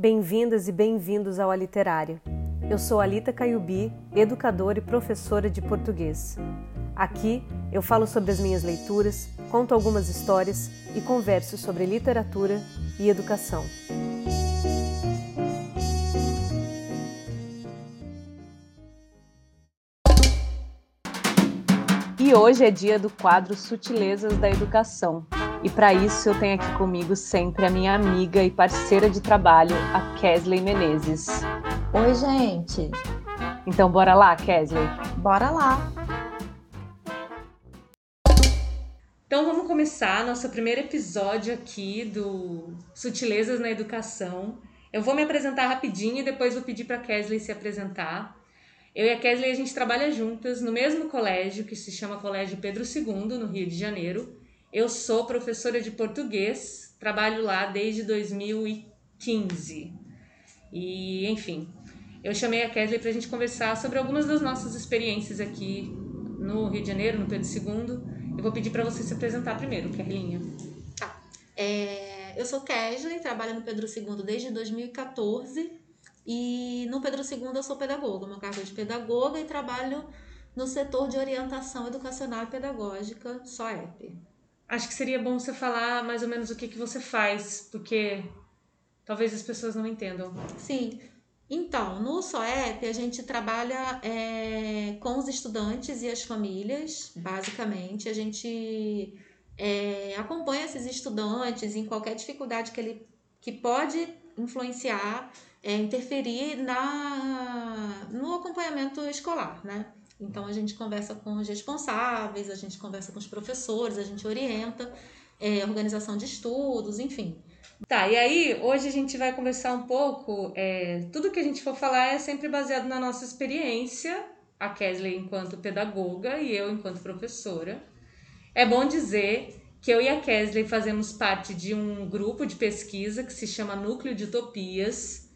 Bem-vindas e bem-vindos ao A Literária. Eu sou Alita Caiubi, educadora e professora de português. Aqui eu falo sobre as minhas leituras, conto algumas histórias e converso sobre literatura e educação. E hoje é dia do quadro Sutilezas da Educação. E para isso eu tenho aqui comigo sempre a minha amiga e parceira de trabalho, a Kesley Menezes. Oi, gente. Então bora lá, Kesley? Bora lá. Então vamos começar nosso primeiro episódio aqui do Sutilezas na Educação. Eu vou me apresentar rapidinho e depois vou pedir para a Kesley se apresentar. Eu e a Kesley, a gente trabalha juntas no mesmo colégio, que se chama Colégio Pedro II, no Rio de Janeiro. Eu sou professora de português, trabalho lá desde 2015. E, enfim, eu chamei a Kesley para a gente conversar sobre algumas das nossas experiências aqui no Rio de Janeiro, no Pedro II. Eu vou pedir para você se apresentar primeiro, Kerlinha. Tá. É, eu sou Kesley, trabalho no Pedro II desde 2014 e no Pedro II eu sou pedagoga, meu cargo é de pedagoga e trabalho no setor de orientação educacional e pedagógica, SOEP. Acho que seria bom você falar mais ou menos o que, que você faz, porque talvez as pessoas não entendam. Sim. Então, no SOEP a gente trabalha é, com os estudantes e as famílias, basicamente. A gente é, acompanha esses estudantes em qualquer dificuldade que ele que pode influenciar é, interferir na, no acompanhamento escolar, né? Então a gente conversa com os responsáveis, a gente conversa com os professores, a gente orienta, é, organização de estudos, enfim. Tá, e aí hoje a gente vai conversar um pouco. É, tudo que a gente for falar é sempre baseado na nossa experiência, a Kesley enquanto pedagoga e eu enquanto professora. É bom dizer que eu e a Kesley fazemos parte de um grupo de pesquisa que se chama Núcleo de Utopias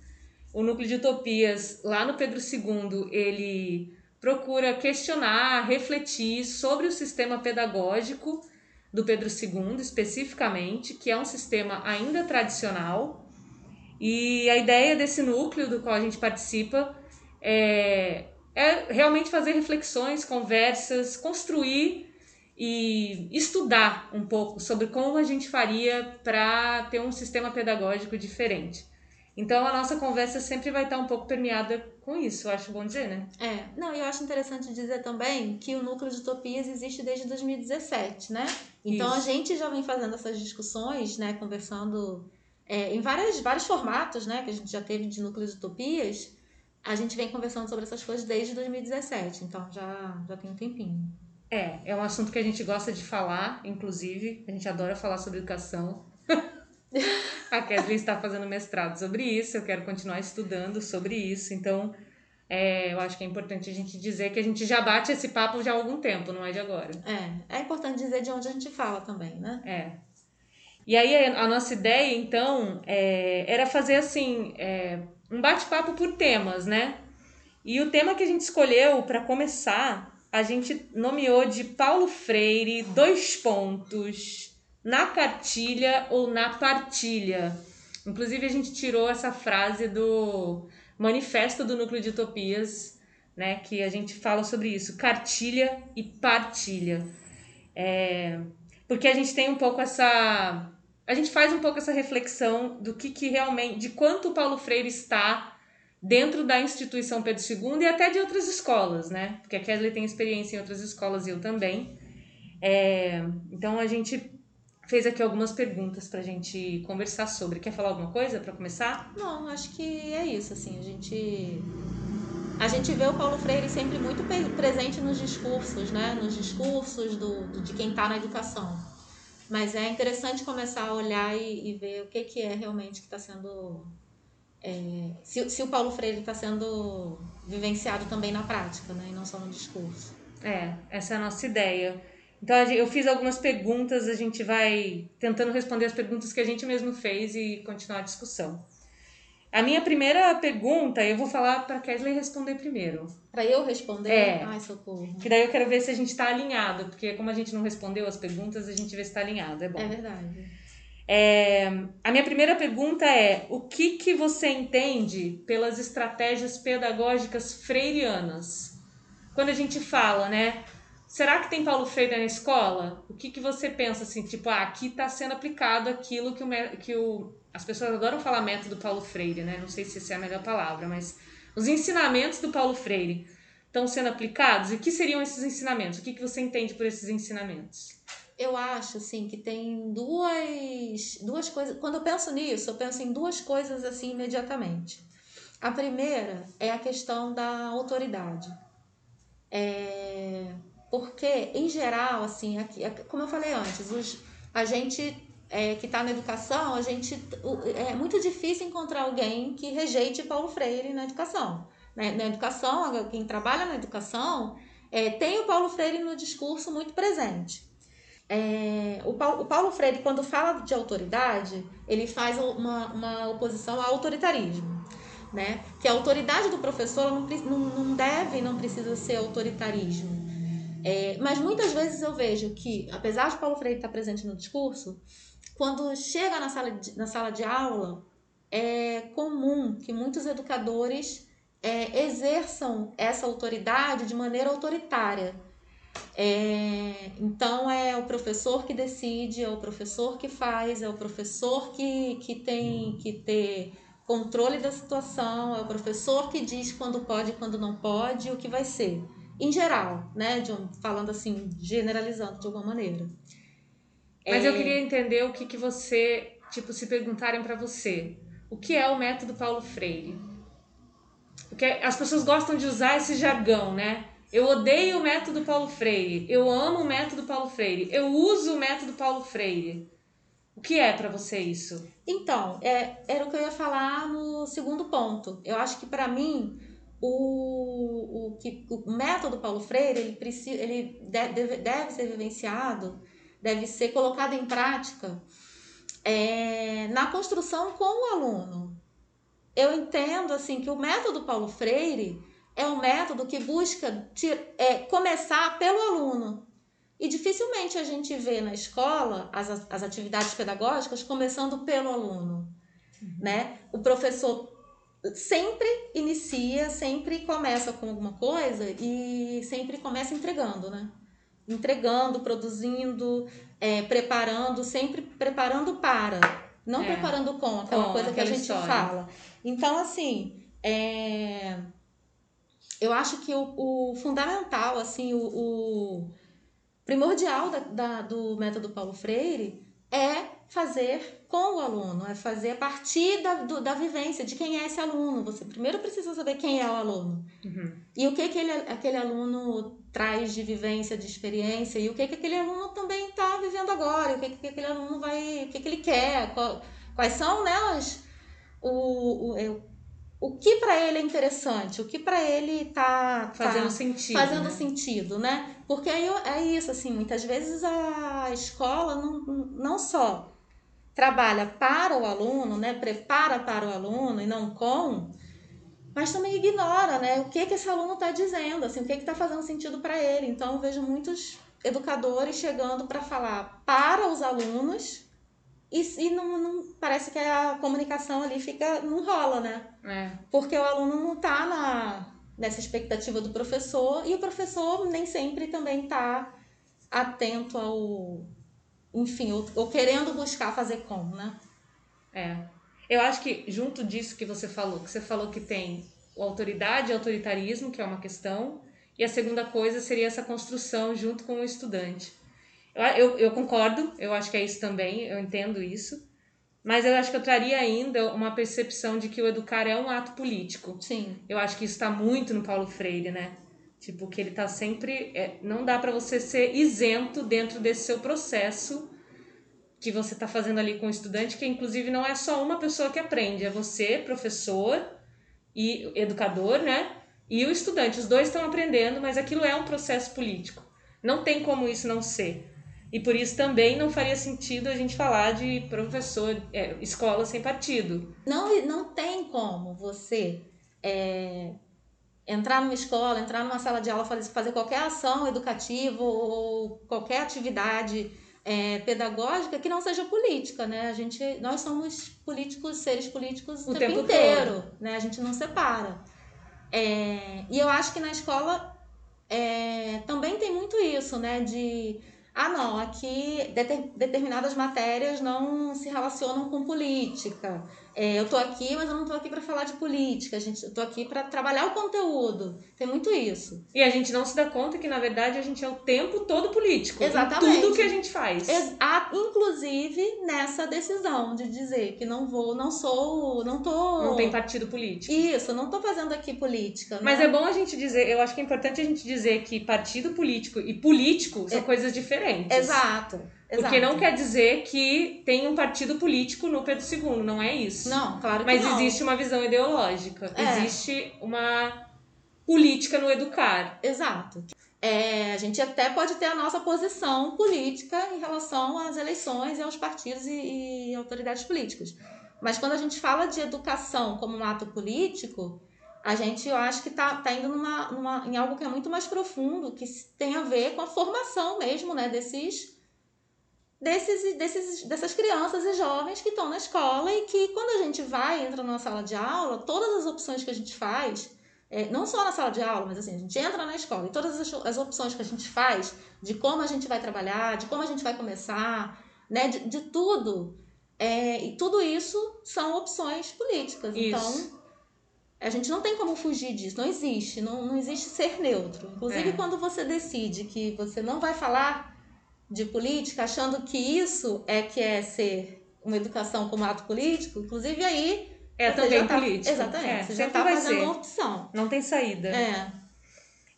o núcleo de utopias lá no Pedro II, ele procura questionar, refletir sobre o sistema pedagógico do Pedro II, especificamente, que é um sistema ainda tradicional. E a ideia desse núcleo do qual a gente participa é, é realmente fazer reflexões, conversas, construir e estudar um pouco sobre como a gente faria para ter um sistema pedagógico diferente. Então a nossa conversa sempre vai estar um pouco permeada com isso, eu acho bom dizer, né? É, não, e eu acho interessante dizer também que o núcleo de utopias existe desde 2017, né? Então isso. a gente já vem fazendo essas discussões, né, conversando é, em várias, vários formatos, né, que a gente já teve de núcleo de utopias, a gente vem conversando sobre essas coisas desde 2017, então já, já tem um tempinho. É, é um assunto que a gente gosta de falar, inclusive, a gente adora falar sobre educação. A Kathleen está fazendo mestrado sobre isso, eu quero continuar estudando sobre isso, então é, eu acho que é importante a gente dizer que a gente já bate esse papo já há algum tempo, não é de agora. É, é importante dizer de onde a gente fala também, né? É. E aí a nossa ideia, então, é, era fazer assim, é, um bate-papo por temas, né? E o tema que a gente escolheu para começar, a gente nomeou de Paulo Freire, dois pontos, na cartilha ou na partilha. Inclusive, a gente tirou essa frase do Manifesto do Núcleo de Utopias, né, que a gente fala sobre isso, cartilha e partilha. É, porque a gente tem um pouco essa. A gente faz um pouco essa reflexão do que, que realmente. de quanto o Paulo Freire está dentro da instituição Pedro II e até de outras escolas, né? Porque a Kesley tem experiência em outras escolas e eu também. É, então a gente fez aqui algumas perguntas para a gente conversar sobre. Quer falar alguma coisa para começar? Não, acho que é isso. Assim, a gente a gente vê o Paulo Freire sempre muito presente nos discursos, né? Nos discursos do, de quem está na educação. Mas é interessante começar a olhar e, e ver o que, que é realmente que está sendo. É, se, se o Paulo Freire está sendo vivenciado também na prática, né? E não só no discurso. É, essa é a nossa ideia. Então eu fiz algumas perguntas, a gente vai tentando responder as perguntas que a gente mesmo fez e continuar a discussão. A minha primeira pergunta, eu vou falar para Kesley responder primeiro. Para eu responder? É. Ai, socorro. Que daí eu quero ver se a gente está alinhado, porque como a gente não respondeu as perguntas, a gente vê se está alinhado, é bom. É verdade. É, a minha primeira pergunta é: o que, que você entende pelas estratégias pedagógicas freirianas? Quando a gente fala, né? Será que tem Paulo Freire na escola? O que, que você pensa assim, tipo, ah, aqui está sendo aplicado aquilo que o, que o. As pessoas adoram falar método Paulo Freire, né? Não sei se essa é a melhor palavra, mas os ensinamentos do Paulo Freire estão sendo aplicados? E o que seriam esses ensinamentos? O que, que você entende por esses ensinamentos? Eu acho assim que tem duas, duas coisas. Quando eu penso nisso, eu penso em duas coisas assim imediatamente. A primeira é a questão da autoridade. É, porque, em geral, assim, aqui, como eu falei antes, os, a gente é, que está na educação, a gente é muito difícil encontrar alguém que rejeite Paulo Freire na educação. Né? Na educação, quem trabalha na educação é, tem o Paulo Freire no discurso muito presente. É, o, Paulo, o, Paulo, Freire, quando fala de autoridade, ele faz uma, uma oposição ao autoritarismo. Né? Que a autoridade do professor não, não, deve, não precisa ser autoritarismo. É, mas muitas vezes eu vejo que, apesar de Paulo Freire estar presente no discurso, quando chega na sala de, na sala de aula, é comum que muitos educadores é, exerçam essa autoridade de maneira autoritária. É, então é o professor que decide, é o professor que faz, é o professor que, que tem que ter controle da situação, é o professor que diz quando pode e quando não pode, o que vai ser em geral, né? De um, falando assim, generalizando de alguma maneira. Mas é... eu queria entender o que, que você, tipo, se perguntarem para você, o que é o método Paulo Freire? Porque as pessoas gostam de usar esse jargão, né? Eu odeio o método Paulo Freire, eu amo o método Paulo Freire, eu uso o método Paulo Freire. O que é para você isso? Então, é, era o que eu ia falar no segundo ponto. Eu acho que para mim o, o, que, o método Paulo Freire ele, precisa, ele deve, deve ser vivenciado, deve ser colocado em prática é, na construção com o aluno. Eu entendo assim que o método Paulo Freire é um método que busca te, é, começar pelo aluno. E dificilmente a gente vê na escola as, as atividades pedagógicas começando pelo aluno. Uhum. Né? O professor sempre inicia, sempre começa com alguma coisa e sempre começa entregando, né? Entregando, produzindo, é, preparando, sempre preparando para, não é. preparando com, aquela com, coisa que a gente história. fala. Então, assim, é, eu acho que o, o fundamental, assim, o, o primordial da, da, do método Paulo Freire é fazer com o aluno, é fazer a partir da, do, da vivência de quem é esse aluno. Você primeiro precisa saber quem é o aluno uhum. e o que, que ele, aquele aluno traz de vivência, de experiência e o que, que aquele aluno também está vivendo agora, o que, que aquele aluno vai, o que, que ele quer, qual, quais são né, os, o, o, o que para ele é interessante, o que para ele tá, tá fazendo sentido, fazendo né? sentido, né? Porque aí é isso assim, muitas vezes a escola não, não só trabalha para o aluno, né, prepara para o aluno e não com, mas também ignora, né, o que que esse aluno está dizendo, assim, o que que está fazendo sentido para ele. Então eu vejo muitos educadores chegando para falar para os alunos e, e não, não, parece que a comunicação ali fica não rola, né? É. Porque o aluno não está na nessa expectativa do professor e o professor nem sempre também está atento ao enfim, ou, ou querendo buscar fazer como, né? É. Eu acho que junto disso que você falou, que você falou que tem autoridade e autoritarismo, que é uma questão, e a segunda coisa seria essa construção junto com o estudante. Eu, eu, eu concordo, eu acho que é isso também, eu entendo isso, mas eu acho que eu traria ainda uma percepção de que o educar é um ato político. Sim. Eu acho que isso está muito no Paulo Freire, né? Tipo, que ele tá sempre. É, não dá para você ser isento dentro desse seu processo que você tá fazendo ali com o estudante, que inclusive não é só uma pessoa que aprende, é você, professor e educador, né? E o estudante. Os dois estão aprendendo, mas aquilo é um processo político. Não tem como isso não ser. E por isso também não faria sentido a gente falar de professor, é, escola sem partido. Não, não tem como você é, entrar numa escola, entrar numa sala de aula, fazer, qualquer ação educativa ou qualquer atividade é, pedagógica que não seja política, né? A gente, nós somos políticos, seres políticos o, o tempo, tempo, inteiro, todo. né? A gente não separa. É, e eu acho que na escola é, também tem muito isso, né? De ah, não, aqui determinadas matérias não se relacionam com política. É, eu tô aqui, mas eu não tô aqui para falar de política. A gente, eu tô aqui para trabalhar o conteúdo. Tem muito isso. E a gente não se dá conta que, na verdade, a gente é o tempo todo político. Exatamente. tudo que a gente faz. Ex inclusive nessa decisão de dizer que não vou, não sou, não tô. Não tem partido político. Isso, não tô fazendo aqui política. Mas né? é bom a gente dizer, eu acho que é importante a gente dizer que partido político e político são é, coisas diferentes. Exato. Porque não quer dizer que tem um partido político no Pedro II, não é isso. Não, claro que Mas não. existe uma visão ideológica, é. existe uma política no educar. Exato. É, a gente até pode ter a nossa posição política em relação às eleições e aos partidos e, e autoridades políticas. Mas quando a gente fala de educação como um ato político, a gente, eu acho que está tá indo numa, numa, em algo que é muito mais profundo, que tem a ver com a formação mesmo né, desses desses, desses, dessas crianças e jovens que estão na escola e que quando a gente vai, entra numa sala de aula, todas as opções que a gente faz, é, não só na sala de aula, mas assim, a gente entra na escola e todas as, as opções que a gente faz de como a gente vai trabalhar, de como a gente vai começar, né, de, de tudo, é, e tudo isso são opções políticas. Isso. Então, a gente não tem como fugir disso, não existe, não, não existe ser neutro. Inclusive, é. quando você decide que você não vai falar de política, achando que isso é que é ser uma educação como ato político, inclusive aí é também tá, político. Exatamente, é, você já está fazendo ser. uma opção. Não tem saída. É.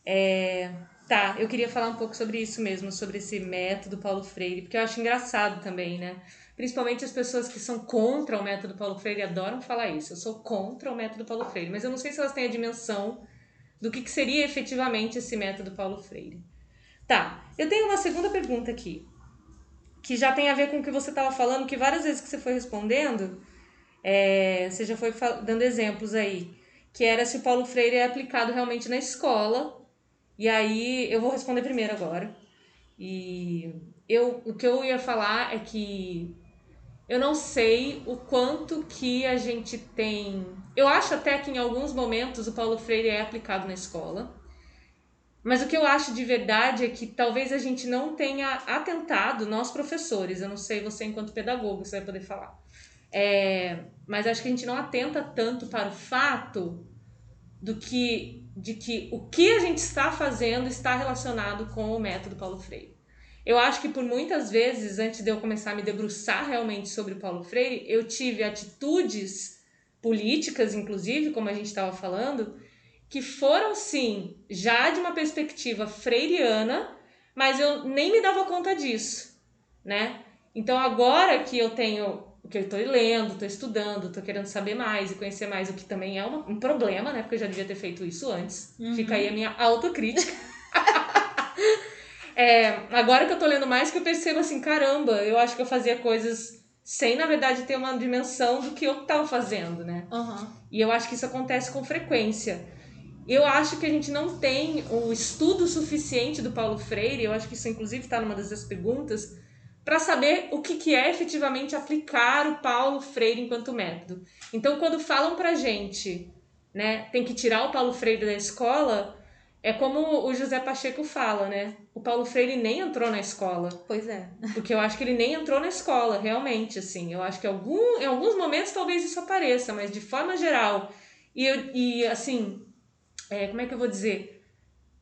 é. Tá, eu queria falar um pouco sobre isso mesmo, sobre esse método Paulo Freire, porque eu acho engraçado também, né? Principalmente as pessoas que são contra o método Paulo Freire adoram falar isso. Eu sou contra o método Paulo Freire, mas eu não sei se elas têm a dimensão do que, que seria efetivamente esse método Paulo Freire. Tá, eu tenho uma segunda pergunta aqui, que já tem a ver com o que você estava falando, que várias vezes que você foi respondendo, é, você já foi dando exemplos aí, que era se o Paulo Freire é aplicado realmente na escola. E aí eu vou responder primeiro agora. E eu, o que eu ia falar é que eu não sei o quanto que a gente tem. Eu acho até que em alguns momentos o Paulo Freire é aplicado na escola. Mas o que eu acho de verdade é que talvez a gente não tenha atentado, nós professores, eu não sei você enquanto pedagogo, você vai poder falar. É, mas acho que a gente não atenta tanto para o fato do que de que o que a gente está fazendo está relacionado com o método Paulo Freire. Eu acho que por muitas vezes, antes de eu começar a me debruçar realmente sobre o Paulo Freire, eu tive atitudes políticas, inclusive, como a gente estava falando, que foram sim já de uma perspectiva freiriana, mas eu nem me dava conta disso, né? Então agora que eu tenho o que eu estou lendo, estou estudando, estou querendo saber mais e conhecer mais, o que também é uma, um problema, né? Porque eu já devia ter feito isso antes. Uhum. Fica aí a minha autocrítica. É, agora que eu estou lendo mais, que eu percebo assim, caramba, eu acho que eu fazia coisas sem, na verdade, ter uma dimensão do que eu estava fazendo, né? Uhum. E eu acho que isso acontece com frequência. Eu acho que a gente não tem o estudo suficiente do Paulo Freire, eu acho que isso inclusive está numa das perguntas, para saber o que, que é efetivamente aplicar o Paulo Freire enquanto método. Então, quando falam para gente, né, tem que tirar o Paulo Freire da escola, é como o José Pacheco fala, né? O Paulo Freire nem entrou na escola. Pois é. Porque eu acho que ele nem entrou na escola, realmente, assim. Eu acho que algum, em alguns momentos talvez isso apareça, mas de forma geral. E, e assim, é, como é que eu vou dizer?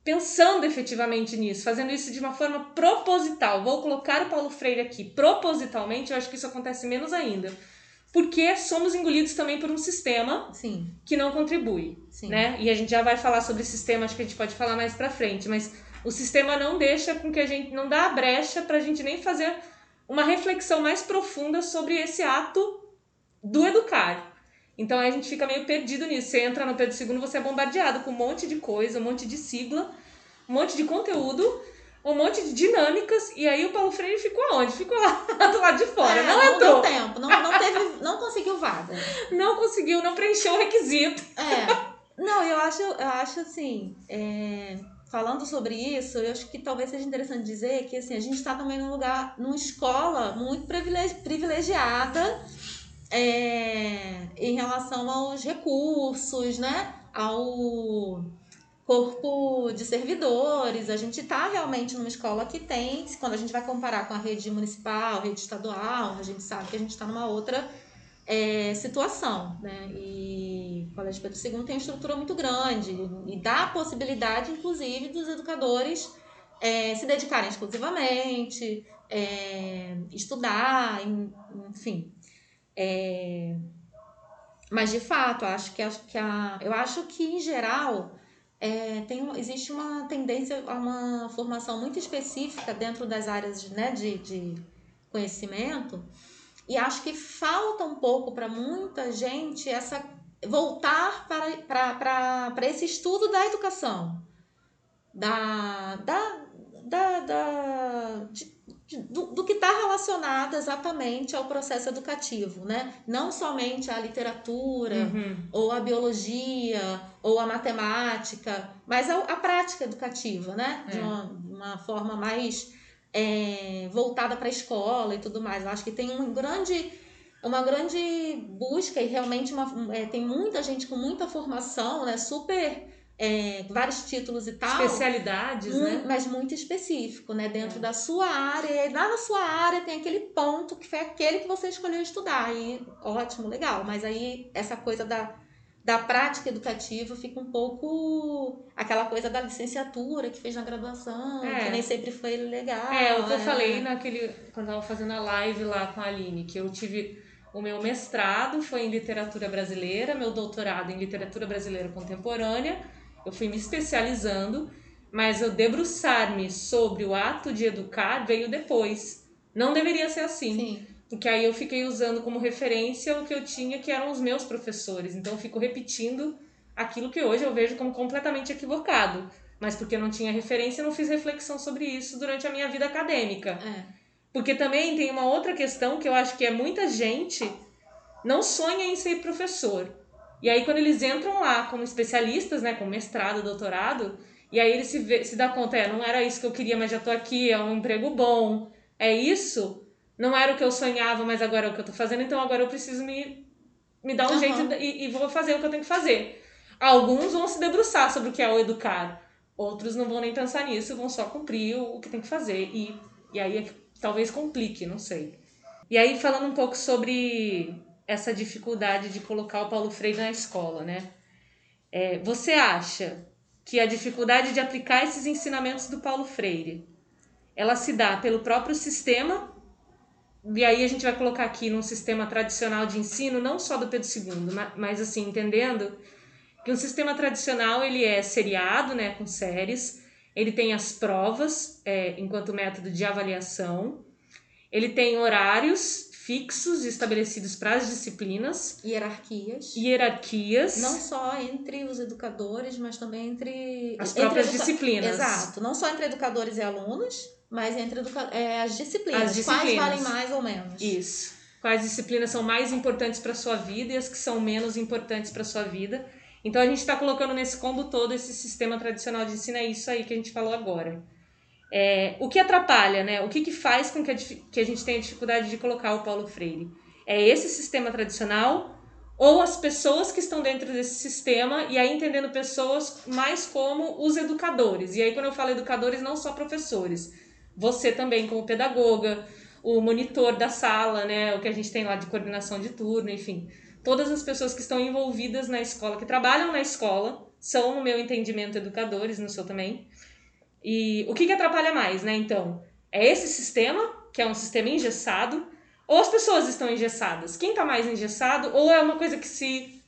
Pensando efetivamente nisso, fazendo isso de uma forma proposital. Vou colocar o Paulo Freire aqui propositalmente, eu acho que isso acontece menos ainda. Porque somos engolidos também por um sistema Sim. que não contribui. Sim. Né? E a gente já vai falar sobre sistema, acho que a gente pode falar mais pra frente, mas o sistema não deixa com que a gente, não dá a brecha pra gente nem fazer uma reflexão mais profunda sobre esse ato do educar. Então a gente fica meio perdido nisso. Você entra no Pedro II, você é bombardeado com um monte de coisa, um monte de sigla, um monte de conteúdo, um monte de dinâmicas. E aí o Paulo Freire ficou aonde? Ficou lá do lado de fora. É, não, entrou. Não deu tempo, não, não, teve, não conseguiu vaga. Não conseguiu, não preencheu o requisito. É. Não, eu acho, eu acho assim. É falando sobre isso, eu acho que talvez seja interessante dizer que assim, a gente está também num lugar, numa escola muito privilegiada é, em relação aos recursos, né? Ao corpo de servidores. A gente está realmente numa escola que tem, quando a gente vai comparar com a rede municipal, rede estadual, a gente sabe que a gente está numa outra é, situação, né? E o Colégio Pedro II tem uma estrutura muito grande e dá a possibilidade, inclusive, dos educadores é, se dedicarem exclusivamente, é, estudar, enfim. É, mas de fato, acho que, acho que a, eu acho que em geral é, tem, existe uma tendência a uma formação muito específica dentro das áreas né, de, de conhecimento. E acho que falta um pouco para muita gente essa voltar para, para, para, para esse estudo da educação, da, da, da, da de, do, do que está relacionado exatamente ao processo educativo, né? Não somente a literatura, uhum. ou a biologia, ou a matemática, mas a, a prática educativa, né? De é. uma, uma forma mais é, voltada para a escola e tudo mais. Eu acho que tem um grande, uma grande busca e realmente uma, é, tem muita gente com muita formação, né? Super é, vários títulos e tal. Especialidades, né? Mas muito específico, né? Dentro é. da sua área. E lá na sua área tem aquele ponto que foi aquele que você escolheu estudar. E ótimo, legal. Mas aí essa coisa da da prática educativa fica um pouco aquela coisa da licenciatura que fez na graduação, é. que nem sempre foi legal. É, o que eu é. falei naquele. Quando eu tava fazendo a live lá com a Aline, que eu tive. O meu mestrado foi em literatura brasileira, meu doutorado em literatura brasileira contemporânea. Eu fui me especializando, mas eu debruçar-me sobre o ato de educar veio depois. Não deveria ser assim. Sim. Porque aí eu fiquei usando como referência o que eu tinha, que eram os meus professores. Então eu fico repetindo aquilo que hoje eu vejo como completamente equivocado. Mas porque eu não tinha referência, eu não fiz reflexão sobre isso durante a minha vida acadêmica. É. Porque também tem uma outra questão que eu acho que é muita gente não sonha em ser professor. E aí quando eles entram lá como especialistas, né, com mestrado, doutorado, e aí eles se, vê, se dá conta, é, não era isso que eu queria, mas já tô aqui, é um emprego bom, é isso, não era o que eu sonhava, mas agora é o que eu tô fazendo, então agora eu preciso me, me dar um uhum. jeito e, e, vou fazer o que eu tenho que fazer. Alguns vão se debruçar sobre o que é o educar, outros não vão nem pensar nisso, vão só cumprir o, o que tem que fazer. E, e aí é talvez complique, não sei. E aí, falando um pouco sobre essa dificuldade de colocar o Paulo Freire na escola, né? É, você acha que a dificuldade de aplicar esses ensinamentos do Paulo Freire ela se dá pelo próprio sistema e aí a gente vai colocar aqui num sistema tradicional de ensino, não só do Pedro II, mas assim, entendendo que um sistema tradicional ele é seriado, né, com séries, ele tem as provas é, enquanto método de avaliação, ele tem horários fixos estabelecidos para as disciplinas. Hierarquias. Hierarquias. Não só entre os educadores, mas também entre... As próprias educa... disciplinas. Exato. Não só entre educadores e alunos, mas entre educa... é, as, disciplinas. as disciplinas. Quais valem mais ou menos. Isso. Quais disciplinas são mais importantes para sua vida e as que são menos importantes para sua vida. Então a gente está colocando nesse combo todo esse sistema tradicional de ensino, é isso aí que a gente falou agora. É, o que atrapalha, né? O que, que faz com que a, que a gente tenha dificuldade de colocar o Paulo Freire? É esse sistema tradicional ou as pessoas que estão dentro desse sistema, e aí entendendo pessoas mais como os educadores. E aí, quando eu falo educadores, não só professores, você também como pedagoga, o monitor da sala, né, o que a gente tem lá de coordenação de turno, enfim, todas as pessoas que estão envolvidas na escola, que trabalham na escola, são, no meu entendimento, educadores, no seu também. E o que, que atrapalha mais, né? Então, é esse sistema, que é um sistema engessado, ou as pessoas estão engessadas? Quem está mais engessado? Ou é uma coisa que se.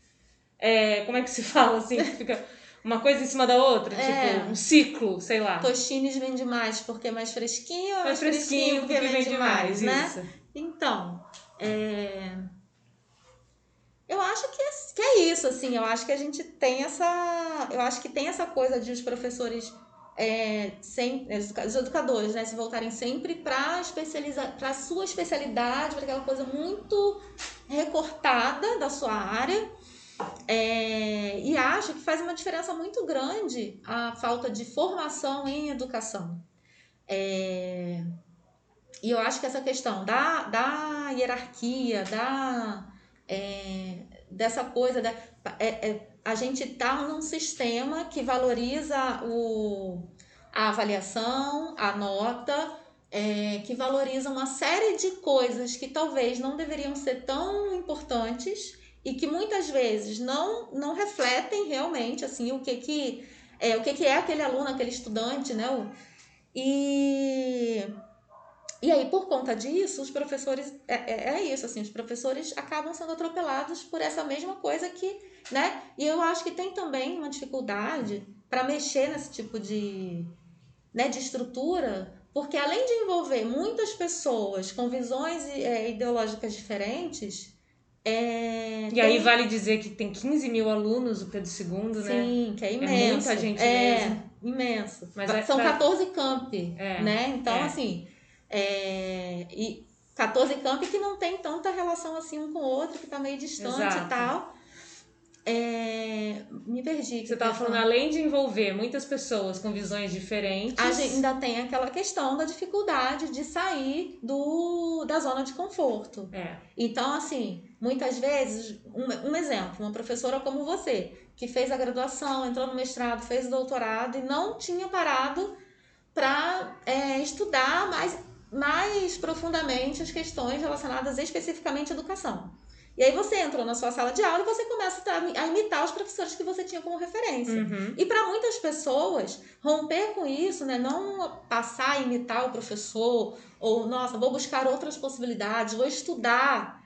É, como é que se fala assim? Que fica uma coisa em cima da outra, é. tipo um ciclo, sei lá. Tochines vende mais porque é mais fresquinho, mais, mais fresquinho, fresquinho porque, porque vende, vende mais, mais, né? Isso. Então, é... eu acho que é, que é isso, assim, eu acho que a gente tem essa, eu acho que tem essa coisa de os professores é, sem, os educadores, né, se voltarem sempre para para sua especialidade, para aquela coisa muito recortada da sua área É, e acho que faz uma diferença muito grande a falta de formação em educação. É, e eu acho que essa questão da, da hierarquia, da, é, dessa coisa, da, é, é, a gente está num sistema que valoriza o, a avaliação, a nota, é, que valoriza uma série de coisas que talvez não deveriam ser tão importantes e que muitas vezes não, não refletem realmente assim o que, que é o que, que é aquele aluno, aquele estudante, né? E e aí, por conta disso, os professores. É, é, é, isso, assim, os professores acabam sendo atropelados por essa mesma coisa que. né? E eu acho que tem também uma dificuldade para mexer nesse tipo de, né, de estrutura, porque além de envolver muitas pessoas com visões é, ideológicas diferentes. É, e tem... aí vale dizer que tem 15 mil alunos o Pedro II, né? Sim, que é imenso. É muita gente é, mesmo. Imenso. Mas São pra... 14 campi, é, né? Então, é. assim, é, e 14 campi que não tem tanta relação assim um com o outro, que está meio distante Exato. e tal. É, me perdi. Você estava falando, além de envolver muitas pessoas com visões diferentes. A gente ainda tem aquela questão da dificuldade de sair do, da zona de conforto. É. Então, assim, muitas vezes, um, um exemplo, uma professora como você, que fez a graduação, entrou no mestrado, fez o doutorado e não tinha parado para é, estudar mais mais profundamente as questões relacionadas especificamente à educação. E aí você entrou na sua sala de aula e você começa a imitar os professores que você tinha como referência. Uhum. E para muitas pessoas, romper com isso, né, não passar a imitar o professor, ou, nossa, vou buscar outras possibilidades, vou estudar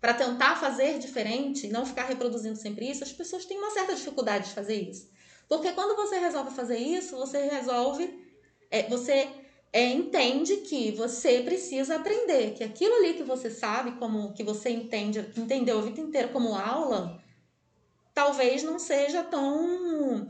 para tentar fazer diferente, não ficar reproduzindo sempre isso, as pessoas têm uma certa dificuldade de fazer isso. Porque quando você resolve fazer isso, você resolve, é, você é, entende que você precisa aprender, que aquilo ali que você sabe, como que você entende, entendeu a vida inteira como aula, talvez não seja tão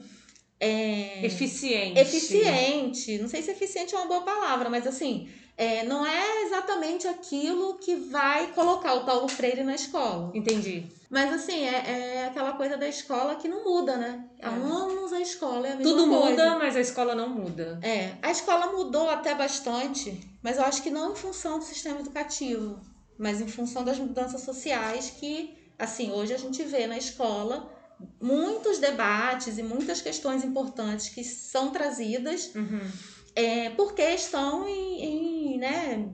é, eficiente. Eficiente. Não sei se eficiente é uma boa palavra, mas assim, é, não é exatamente aquilo que vai colocar o Paulo Freire na escola. Entendi. Mas assim, é, é aquela coisa da escola que não muda, né? Há é. anos a escola é a mesma Tudo coisa. muda, mas a escola não muda. É, a escola mudou até bastante, mas eu acho que não em função do sistema educativo, mas em função das mudanças sociais que, assim, hoje a gente vê na escola muitos debates e muitas questões importantes que são trazidas uhum. é, porque estão em, em né,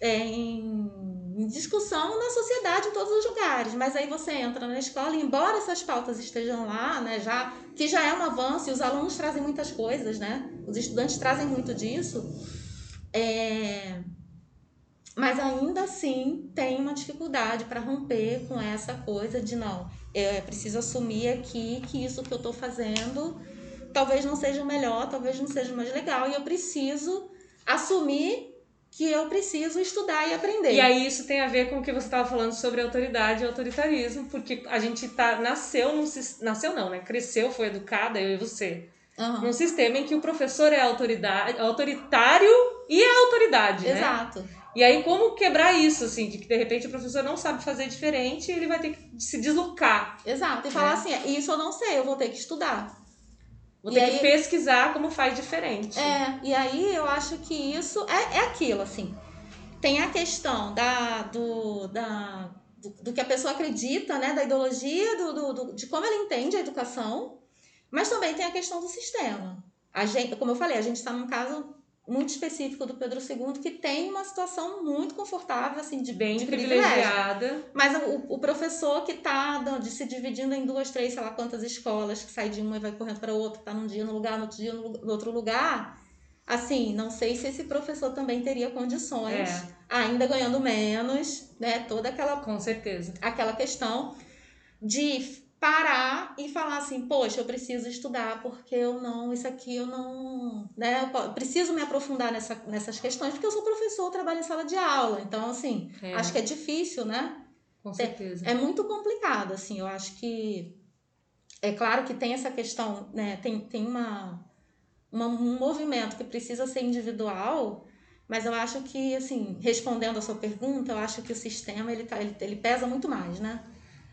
é, em em discussão na sociedade em todos os lugares. Mas aí você entra na escola, e embora essas pautas estejam lá, né, já que já é um avanço e os alunos trazem muitas coisas, né? Os estudantes trazem muito disso. É... Mas ainda assim tem uma dificuldade para romper com essa coisa de não, é preciso assumir aqui que isso que eu estou fazendo talvez não seja o melhor, talvez não seja o mais legal, e eu preciso assumir que eu preciso estudar e aprender. E aí isso tem a ver com o que você estava falando sobre autoridade e autoritarismo, porque a gente tá nasceu num, nasceu não, né? Cresceu, foi educada eu e você. Uhum. Num sistema em que o professor é autoridade, autoritário e é autoridade, né? Exato. E aí como quebrar isso, assim, de que de repente o professor não sabe fazer diferente e ele vai ter que se deslocar. Exato. E falar né? assim, isso eu não sei, eu vou ter que estudar. Vou ter aí, que pesquisar como faz diferente. É, e aí eu acho que isso é, é aquilo, assim. Tem a questão da, do, da, do, do que a pessoa acredita, né? Da ideologia, do, do, do, de como ela entende a educação, mas também tem a questão do sistema. A gente, como eu falei, a gente está num caso muito específico do Pedro II, que tem uma situação muito confortável, assim, de bem de privilegiada. Mas o, o professor que está de se dividindo em duas, três, sei lá quantas escolas, que sai de uma e vai correndo para outra, está num dia no lugar, no outro dia no, no, outro lugar. Assim, não sei se esse professor também teria condições, é. ainda ganhando menos, né? Toda aquela. Com certeza. Aquela questão de parar e falar assim, poxa, eu preciso estudar porque eu não, isso aqui eu não, né, eu preciso me aprofundar nessa, nessas questões porque eu sou professor, trabalho em sala de aula, então assim, é. acho que é difícil, né? Com certeza. É, é, muito complicado, assim, eu acho que é claro que tem essa questão, né, tem, tem uma, uma um movimento que precisa ser individual, mas eu acho que, assim, respondendo a sua pergunta, eu acho que o sistema, ele, tá, ele, ele pesa muito mais, né?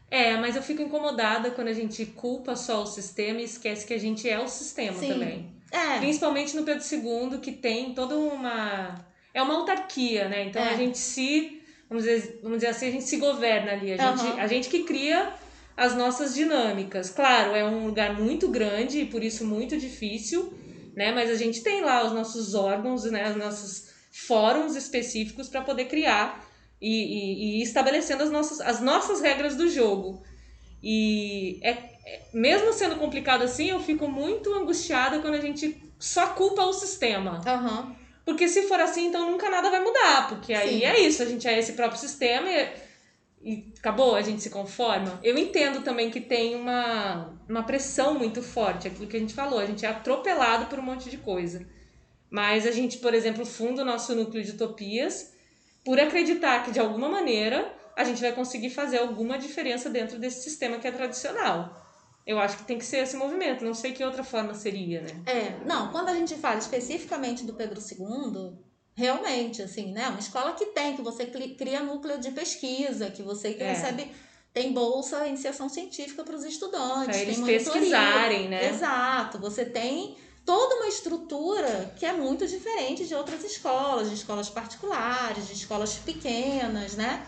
É, mas eu fico incomodada quando a gente culpa só o sistema e esquece que a gente é o sistema Sim. também. É, Principalmente no Pedro II, que tem toda uma. É uma autarquia, né? Então É. a gente se. Vamos dizer, vamos dizer assim, a gente se governa ali. A gente, Aham. a gente que cria as nossas dinâmicas. Claro, é um lugar muito grande e por isso muito difícil, né? Mas a gente tem lá os nossos órgãos, né? Os nossos fóruns específicos para poder criar e, e, e estabelecendo as nossas, as nossas regras do jogo. E é, é- mesmo sendo complicado assim, eu fico muito angustiada quando a gente só culpa o sistema. aham. Porque se for assim, então nunca nada vai mudar. Porque aí Sim. é isso, a gente é esse próprio sistema e, e acabou, a gente se conforma. Eu entendo também que tem uma, uma pressão muito forte, aquilo que a gente falou, a gente é atropelado por um monte de coisa. Mas a gente, por exemplo, funda o nosso núcleo de utopias por acreditar que de alguma maneira a gente vai conseguir fazer alguma diferença dentro desse sistema que é tradicional. Eu acho que tem que ser esse movimento, não sei que outra forma seria, né? É, não, quando a gente fala especificamente do Pedro II, realmente, assim, né? Uma escola que tem, que você cria núcleo de pesquisa, que você que É. recebe, tem bolsa iniciação científica para os estudantes, Pra eles pesquisarem, né? Exato, você tem toda uma estrutura que é muito diferente de outras escolas, de escolas particulares, de escolas pequenas, né?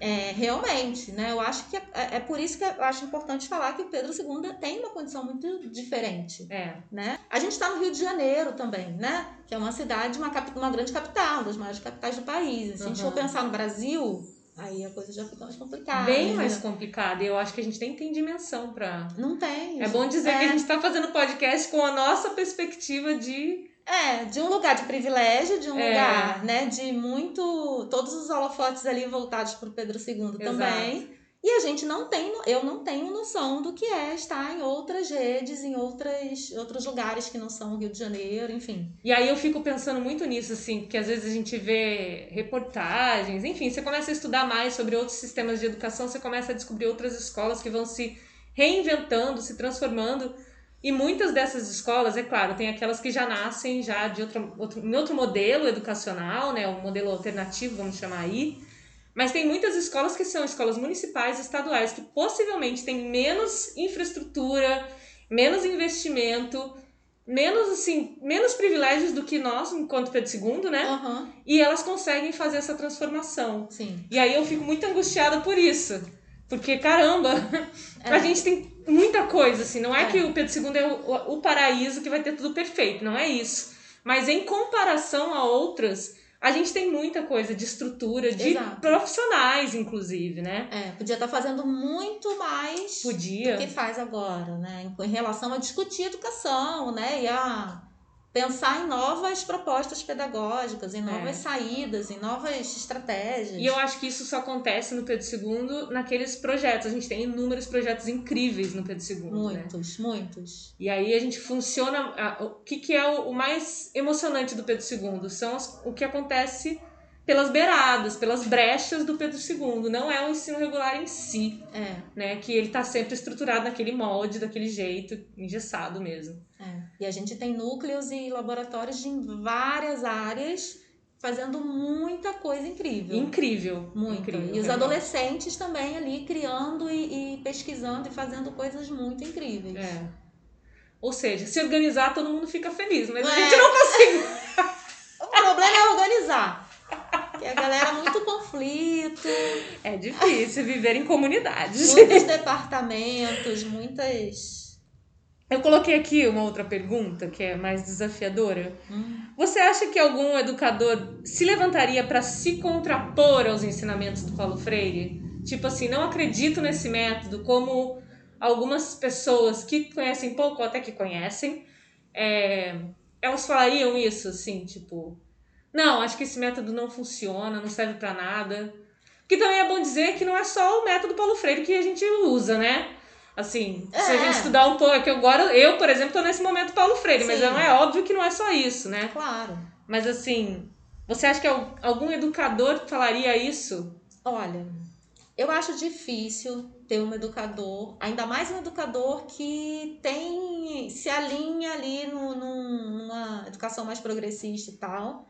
É, realmente, né? Eu acho que é, é por isso que eu acho importante falar que o Pedro II tem uma condição muito diferente É. né? A gente está no Rio de Janeiro também, né? Que é uma cidade, uma, uma grande capital, uma das maiores capitais do país. Se a gente Uhum. for pensar no Brasil, aí a coisa já fica mais complicada. bem né? mais complicado. E eu acho que a gente nem tem dimensão pra. Não tem. É bom dizer é, que a gente tá fazendo podcast com a nossa perspectiva de. É, de um lugar de privilégio, de um É. lugar, né? De muito. Todos os holofotes ali voltados para o Pedro II também. E a gente não tem, eu não tenho noção do que é estar em outras redes, em outras, outros lugares que não são o Rio de Janeiro, enfim. E aí eu fico pensando muito nisso, assim, porque às vezes a gente vê reportagens, enfim, você começa a estudar mais sobre outros sistemas de educação, você começa a descobrir outras escolas que vão se reinventando, se transformando. E muitas dessas escolas, é claro, tem aquelas que já nascem já de outro, outro, em outro modelo educacional, né, um modelo alternativo, vamos chamar aí. Mas tem muitas escolas que são escolas municipais, estaduais, que possivelmente têm menos infraestrutura, menos investimento, menos assim, menos privilégios do que nós, enquanto Pedro II, né? Aham, E elas conseguem fazer essa transformação. sim. E aí eu fico muito angustiada por isso. Porque, caramba, a gente tem muita coisa, assim. Não é, É. que o Pedro II é o, o paraíso que vai ter tudo perfeito, não é isso. Mas em comparação a outras, a gente tem muita coisa de estrutura, de Exato. profissionais, inclusive, né? É, podia estar fazendo muito mais Podia. do que faz agora, né? Em relação a discutir educação, né? E a pensar em novas propostas pedagógicas, em novas saídas, em novas estratégias. É. E eu acho que isso só acontece no Pedro II naqueles projetos. A gente tem inúmeros projetos incríveis no Pedro II, né? Muitos, muitos. E aí a gente funciona. O que, que é o, mais emocionante do Pedro II? São o que acontece pelas beiradas, pelas brechas do Pedro II. Não é o ensino regular em si, É, né? Que ele está sempre estruturado naquele molde, daquele jeito, engessado mesmo. é. E a gente tem núcleos e laboratórios em várias áreas fazendo muita coisa incrível. Incrível. Muito. incrível, e os adolescentes também ali criando e, e pesquisando e fazendo coisas muito incríveis. É. Ou seja, se organizar, todo mundo fica feliz, mas a É. gente não consegue. O problema é organizar. Que a galera muito conflito, É difícil viver em comunidades. muitos departamentos, muitas. Eu coloquei aqui uma outra pergunta que é mais desafiadora. Hum. Você acha que algum educador se levantaria para se contrapor aos ensinamentos do Paulo Freire? Tipo assim, não acredito nesse método, como algumas pessoas que conhecem pouco ou até que conhecem, é, elas falariam isso, assim, tipo, não, acho que esse método não funciona, não serve para nada. Que também é bom dizer que não é só o método Paulo Freire que a gente usa, né? Assim, se a É. gente estudar um pouco, é que agora eu, por exemplo, tô nesse momento Paulo Freire, mas Sim. não é óbvio que não é só isso, né? Claro. Mas assim, você acha que al- algum educador falaria isso? Olha, eu acho difícil ter um educador, ainda mais um educador que tem se alinha ali no, num- numa educação mais progressista e tal.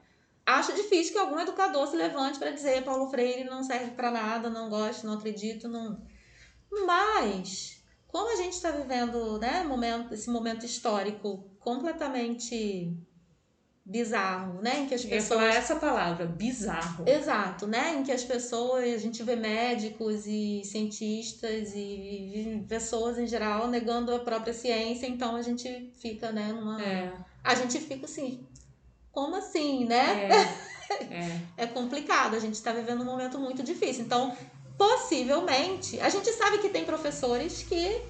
Acho difícil que algum educador se levante para dizer Paulo Freire não serve para nada, não gosto, não acredito, não. Mas, como a gente está vivendo né, momento, esse momento histórico completamente bizarro, né? Em que as pessoas. Eu essa palavra, bizarro. Exato, né? Em que as pessoas, a gente vê médicos e cientistas e pessoas em geral negando a própria ciência, então a gente fica, né, numa. É. A gente fica assim, como assim, né? É. é. é complicado, a gente está vivendo um momento muito difícil. Então, possivelmente, a gente sabe que tem professores que,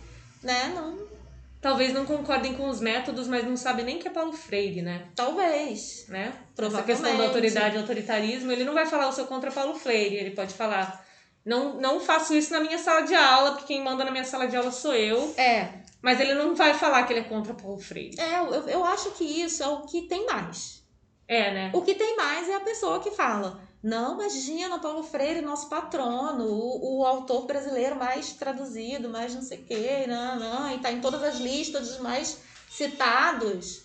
né, não talvez não concordem com os métodos, mas não sabem nem que é Paulo Freire, né? Talvez. Né? Essa questão da autoridade e autoritarismo, ele não vai falar o seu contra Paulo Freire, ele pode falar não, não faço isso na minha sala de aula, porque quem manda na minha sala de aula sou eu. É. Mas ele não vai falar que ele é contra Paulo Freire. É, eu, eu acho que isso é o que tem mais. É, né? O que tem mais é a pessoa que fala não, imagina, Paulo Freire, nosso patrono, o, o autor brasileiro mais traduzido, mais não sei o quê, não, não, e tá em todas as listas dos mais citados.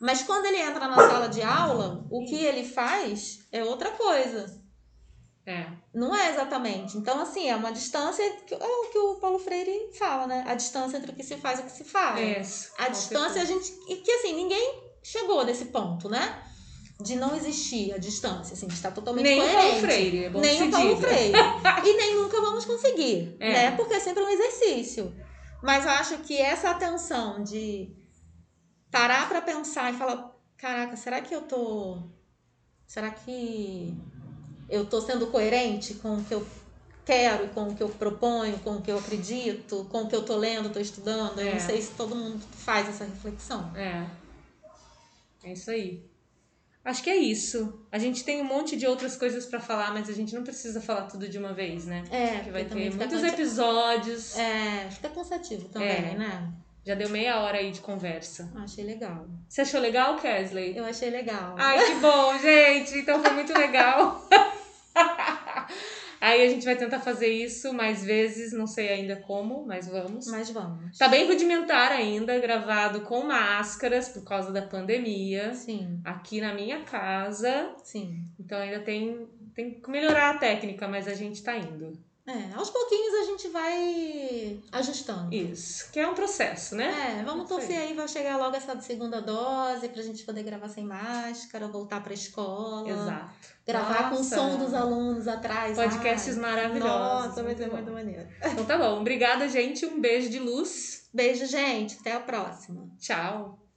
Mas quando ele entra na sala de aula, o que ele faz é outra coisa. É. Não é exatamente. Então, assim, é uma distância, que, é o que o Paulo Freire fala, né? A distância entre o que se faz e o que se fala. É, a distância, a gente. E que assim, ninguém chegou nesse ponto, né? De não existir a distância, assim, de estar totalmente nem coerente. Nem o Paulo Freire, é bom Nem o Paulo diga. Freire. e nem nunca vamos conseguir, é. né? Porque é sempre um exercício. Mas eu acho que essa atenção de parar para pensar e falar, caraca, será que eu tô será que eu tô sendo coerente com o que eu quero, com o que eu proponho, com o que eu acredito, com o que eu tô lendo, tô estudando? Eu é. não sei se todo mundo faz essa reflexão. É. É isso aí. Acho que é isso. A gente tem um monte de outras coisas para falar, mas a gente não precisa falar tudo de uma vez, né? É, que vai ter muitos cansa... episódios. É, fica cansativo também, é. né? Já deu meia hora aí de conversa. Achei legal. Você achou legal, Kesley? Eu achei legal. Ai, que bom, gente. Então foi muito legal. Aí a gente vai tentar fazer isso mais vezes, não sei ainda como, mas vamos. Mas vamos. Tá bem rudimentar ainda, gravado com máscaras por causa da pandemia. Sim. Aqui na minha casa. Sim. Então ainda tem, tem que melhorar a técnica, mas a gente tá indo. É, aos pouquinhos a gente vai ajustando. Isso, que é um processo, né? É, vamos torcer aí, vai chegar logo essa segunda dose pra gente poder gravar sem máscara, voltar pra escola. Exato. Gravar Nossa. com o som dos alunos atrás. Podcasts Ai, maravilhosos. Nossa, vai muito ser bom. muito maneiro. Então tá bom. Obrigada, gente. Um beijo de luz. Beijo, gente. Até a próxima. Tchau.